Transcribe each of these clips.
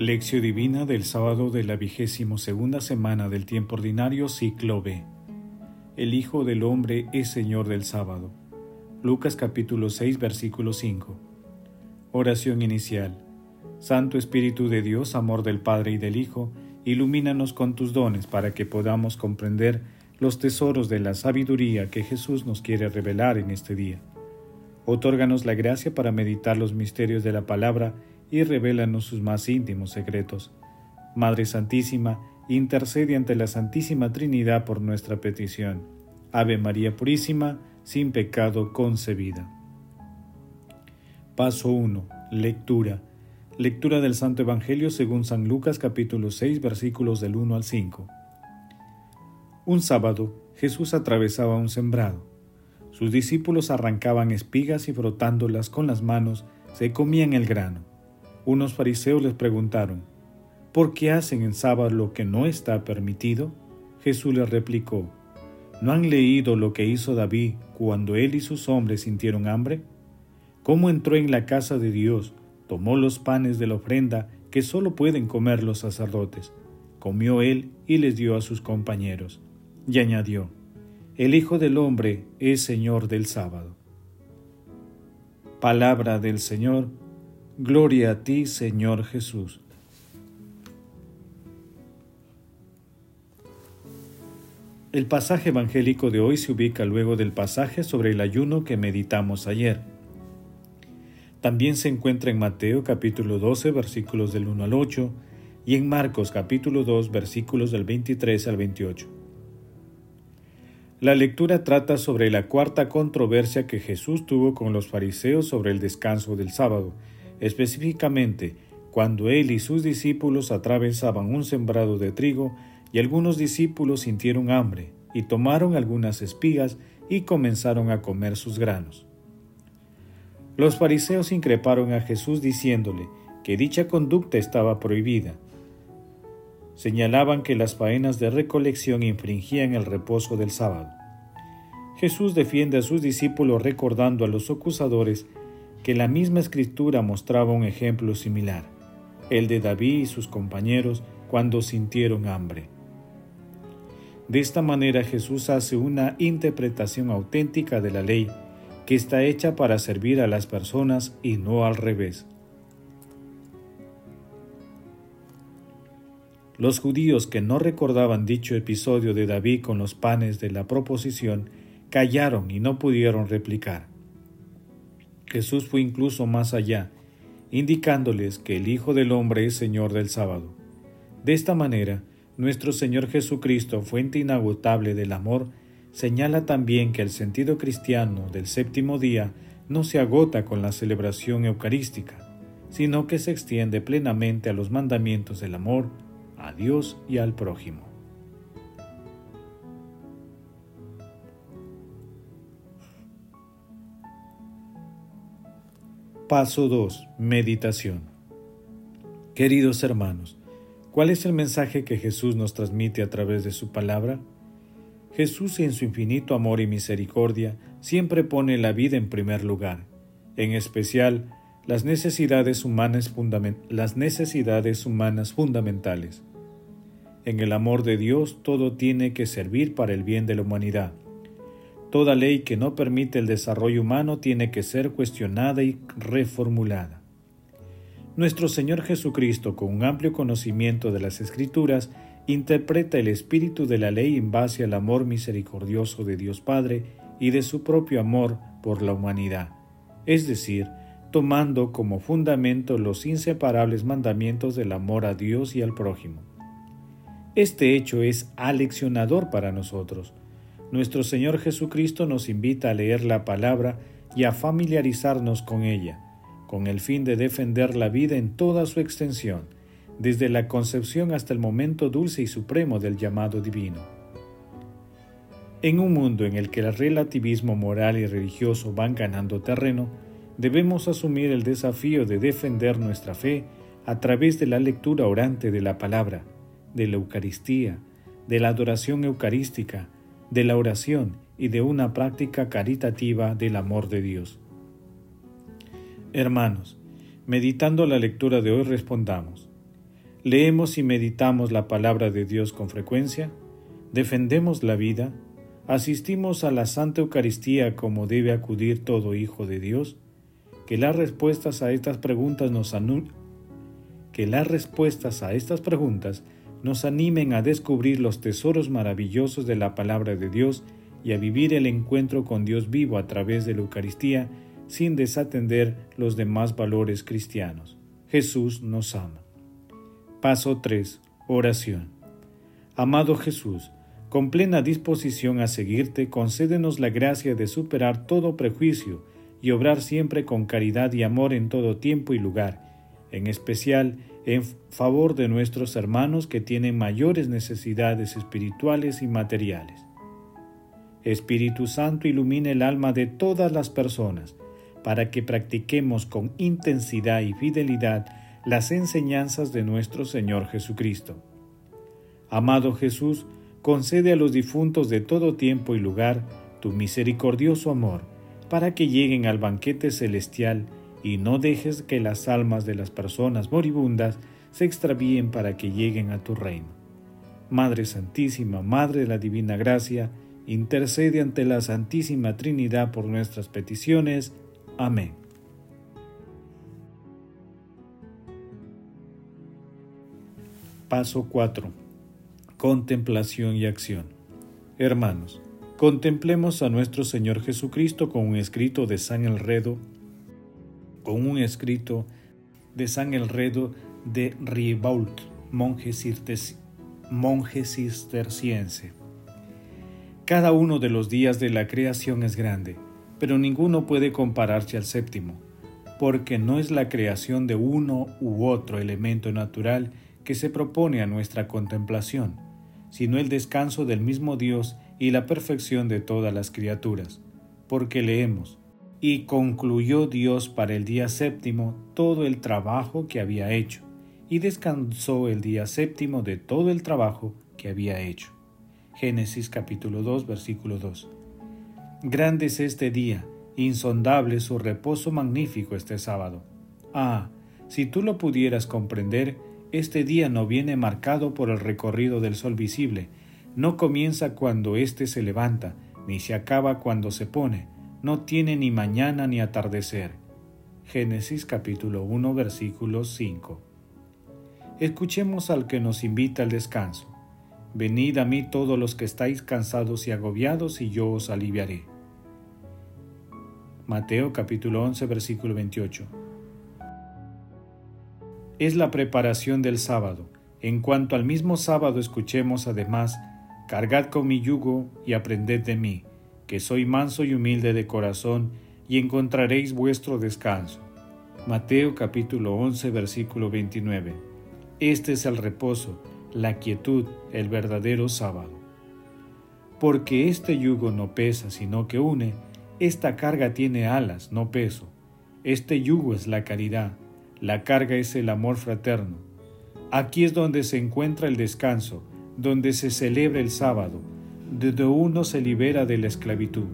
Lección Divina del sábado de la vigésimo segunda semana del tiempo ordinario, ciclo B. El Hijo del Hombre es Señor del sábado. Lucas capítulo 6, versículo 5. Oración inicial. Santo Espíritu de Dios, amor del Padre y del Hijo, ilumínanos con tus dones para que podamos comprender los tesoros de la sabiduría que Jesús nos quiere revelar en este día. Otórganos la gracia para meditar los misterios de la palabra y revélanos sus más íntimos secretos. Madre Santísima, intercede ante la Santísima Trinidad por nuestra petición. Ave María Purísima, sin pecado concebida. Paso 1. Lectura. Lectura del Santo Evangelio según San Lucas capítulo 6 versículos del 1 al 5. Un sábado Jesús atravesaba un sembrado. Sus discípulos arrancaban espigas y frotándolas con las manos se comían el grano. Unos fariseos les preguntaron, ¿por qué hacen en sábado lo que no está permitido? Jesús les replicó, ¿no han leído lo que hizo David cuando él y sus hombres sintieron hambre? ¿Cómo entró en la casa de Dios, tomó los panes de la ofrenda que sólo pueden comer los sacerdotes, comió él y les dio a sus compañeros? Y añadió, el Hijo del Hombre es Señor del sábado. Palabra del Señor, Gloria a ti, Señor Jesús. El pasaje evangélico de hoy se ubica luego del pasaje sobre el ayuno que meditamos ayer. También se encuentra en Mateo capítulo 12 versículos del 1 al 8 y en Marcos capítulo 2 versículos del 23 al 28. La lectura trata sobre la cuarta controversia que Jesús tuvo con los fariseos sobre el descanso del sábado específicamente cuando él y sus discípulos atravesaban un sembrado de trigo y algunos discípulos sintieron hambre y tomaron algunas espigas y comenzaron a comer sus granos. Los fariseos increparon a Jesús diciéndole que dicha conducta estaba prohibida. Señalaban que las faenas de recolección infringían el reposo del sábado. Jesús defiende a sus discípulos recordando a los acusadores que la misma escritura mostraba un ejemplo similar, el de David y sus compañeros cuando sintieron hambre. De esta manera Jesús hace una interpretación auténtica de la ley que está hecha para servir a las personas y no al revés. Los judíos que no recordaban dicho episodio de David con los panes de la proposición callaron y no pudieron replicar. Jesús fue incluso más allá, indicándoles que el Hijo del Hombre es Señor del sábado. De esta manera, nuestro Señor Jesucristo, fuente inagotable del amor, señala también que el sentido cristiano del séptimo día no se agota con la celebración eucarística, sino que se extiende plenamente a los mandamientos del amor, a Dios y al prójimo. Paso 2. Meditación. Queridos hermanos, ¿cuál es el mensaje que Jesús nos transmite a través de su palabra? Jesús en su infinito amor y misericordia siempre pone la vida en primer lugar, en especial las necesidades humanas, las necesidades humanas fundamentales. En el amor de Dios todo tiene que servir para el bien de la humanidad Toda ley que no permite el desarrollo humano tiene que ser cuestionada y reformulada. Nuestro Señor Jesucristo, con un amplio conocimiento de las Escrituras, interpreta el espíritu de la ley en base al amor misericordioso de Dios Padre y de su propio amor por la humanidad, es decir, tomando como fundamento los inseparables mandamientos del amor a Dios y al prójimo. Este hecho es aleccionador para nosotros, nuestro Señor Jesucristo nos invita a leer la palabra y a familiarizarnos con ella, con el fin de defender la vida en toda su extensión, desde la concepción hasta el momento dulce y supremo del llamado divino. En un mundo en el que el relativismo moral y religioso van ganando terreno, debemos asumir el desafío de defender nuestra fe a través de la lectura orante de la palabra, de la Eucaristía, de la adoración eucarística, de la oración y de una práctica caritativa del amor de Dios. Hermanos, meditando la lectura de hoy respondamos, leemos y meditamos la palabra de Dios con frecuencia, defendemos la vida, asistimos a la Santa Eucaristía como debe acudir todo hijo de Dios, que las respuestas a estas preguntas nos que las respuestas a estas preguntas nos animen a descubrir los tesoros maravillosos de la palabra de Dios y a vivir el encuentro con Dios vivo a través de la Eucaristía sin desatender los demás valores cristianos. Jesús nos ama. Paso 3. Oración. Amado Jesús, con plena disposición a seguirte, concédenos la gracia de superar todo prejuicio y obrar siempre con caridad y amor en todo tiempo y lugar, en especial en favor de nuestros hermanos que tienen mayores necesidades espirituales y materiales. Espíritu Santo ilumine el alma de todas las personas para que practiquemos con intensidad y fidelidad las enseñanzas de nuestro Señor Jesucristo. Amado Jesús, concede a los difuntos de todo tiempo y lugar tu misericordioso amor, para que lleguen al banquete celestial y no dejes que las almas de las personas moribundas se extravíen para que lleguen a tu reino. Madre Santísima, Madre de la Divina Gracia, intercede ante la Santísima Trinidad por nuestras peticiones. Amén. Paso 4. Contemplación y acción. Hermanos, contemplemos a nuestro Señor Jesucristo con un escrito de San Elredo, con un escrito de San Elredo de Ribault, monje, monje cisterciense. Cada uno de los días de la creación es grande, pero ninguno puede compararse al séptimo, porque no es la creación de uno u otro elemento natural que se propone a nuestra contemplación, sino el descanso del mismo Dios y la perfección de todas las criaturas, porque leemos, y concluyó Dios para el día séptimo todo el trabajo que había hecho, y descansó el día séptimo de todo el trabajo que había hecho. Génesis capítulo 2 versículo 2. Grande es este día, insondable su reposo magnífico este sábado. Ah, si tú lo pudieras comprender, este día no viene marcado por el recorrido del sol visible, no comienza cuando éste se levanta, ni se acaba cuando se pone, no tiene ni mañana ni atardecer. Génesis capítulo 1 versículo 5. Escuchemos al que nos invita al descanso. Venid a mí todos los que estáis cansados y agobiados, y yo os aliviaré. Mateo capítulo 11 versículo 28 es la preparación del sábado. En cuanto al mismo sábado escuchemos además, cargad con mi yugo y aprended de mí, que soy manso y humilde de corazón, y encontraréis vuestro descanso. Mateo capítulo 11 versículo 29. Este es el reposo, la quietud, el verdadero sábado. Porque este yugo no pesa, sino que une, esta carga tiene alas, no peso. Este yugo es la caridad la carga es el amor fraterno. Aquí es donde se encuentra el descanso, donde se celebra el sábado, donde uno se libera de la esclavitud.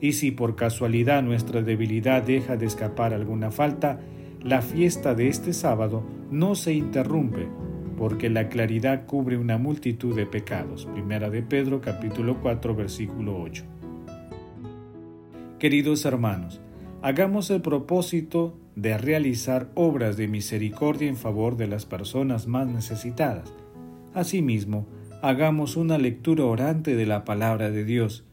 Y si por casualidad nuestra debilidad deja de escapar alguna falta, la fiesta de este sábado no se interrumpe, porque la claridad cubre una multitud de pecados. Primera de Pedro capítulo 4 versículo 8. Queridos hermanos, hagamos el propósito de realizar obras de misericordia en favor de las personas más necesitadas. Asimismo, hagamos una lectura orante de la palabra de Dios.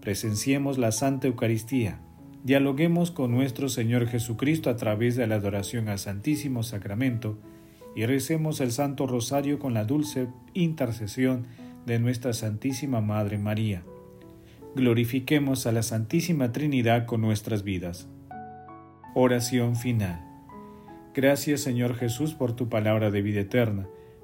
Presenciemos la Santa Eucaristía. Dialoguemos con nuestro Señor Jesucristo a través de la adoración al Santísimo Sacramento y recemos el Santo Rosario con la dulce intercesión de nuestra Santísima Madre María. Glorifiquemos a la Santísima Trinidad con nuestras vidas. Oración final. Gracias Señor Jesús por tu palabra de vida eterna.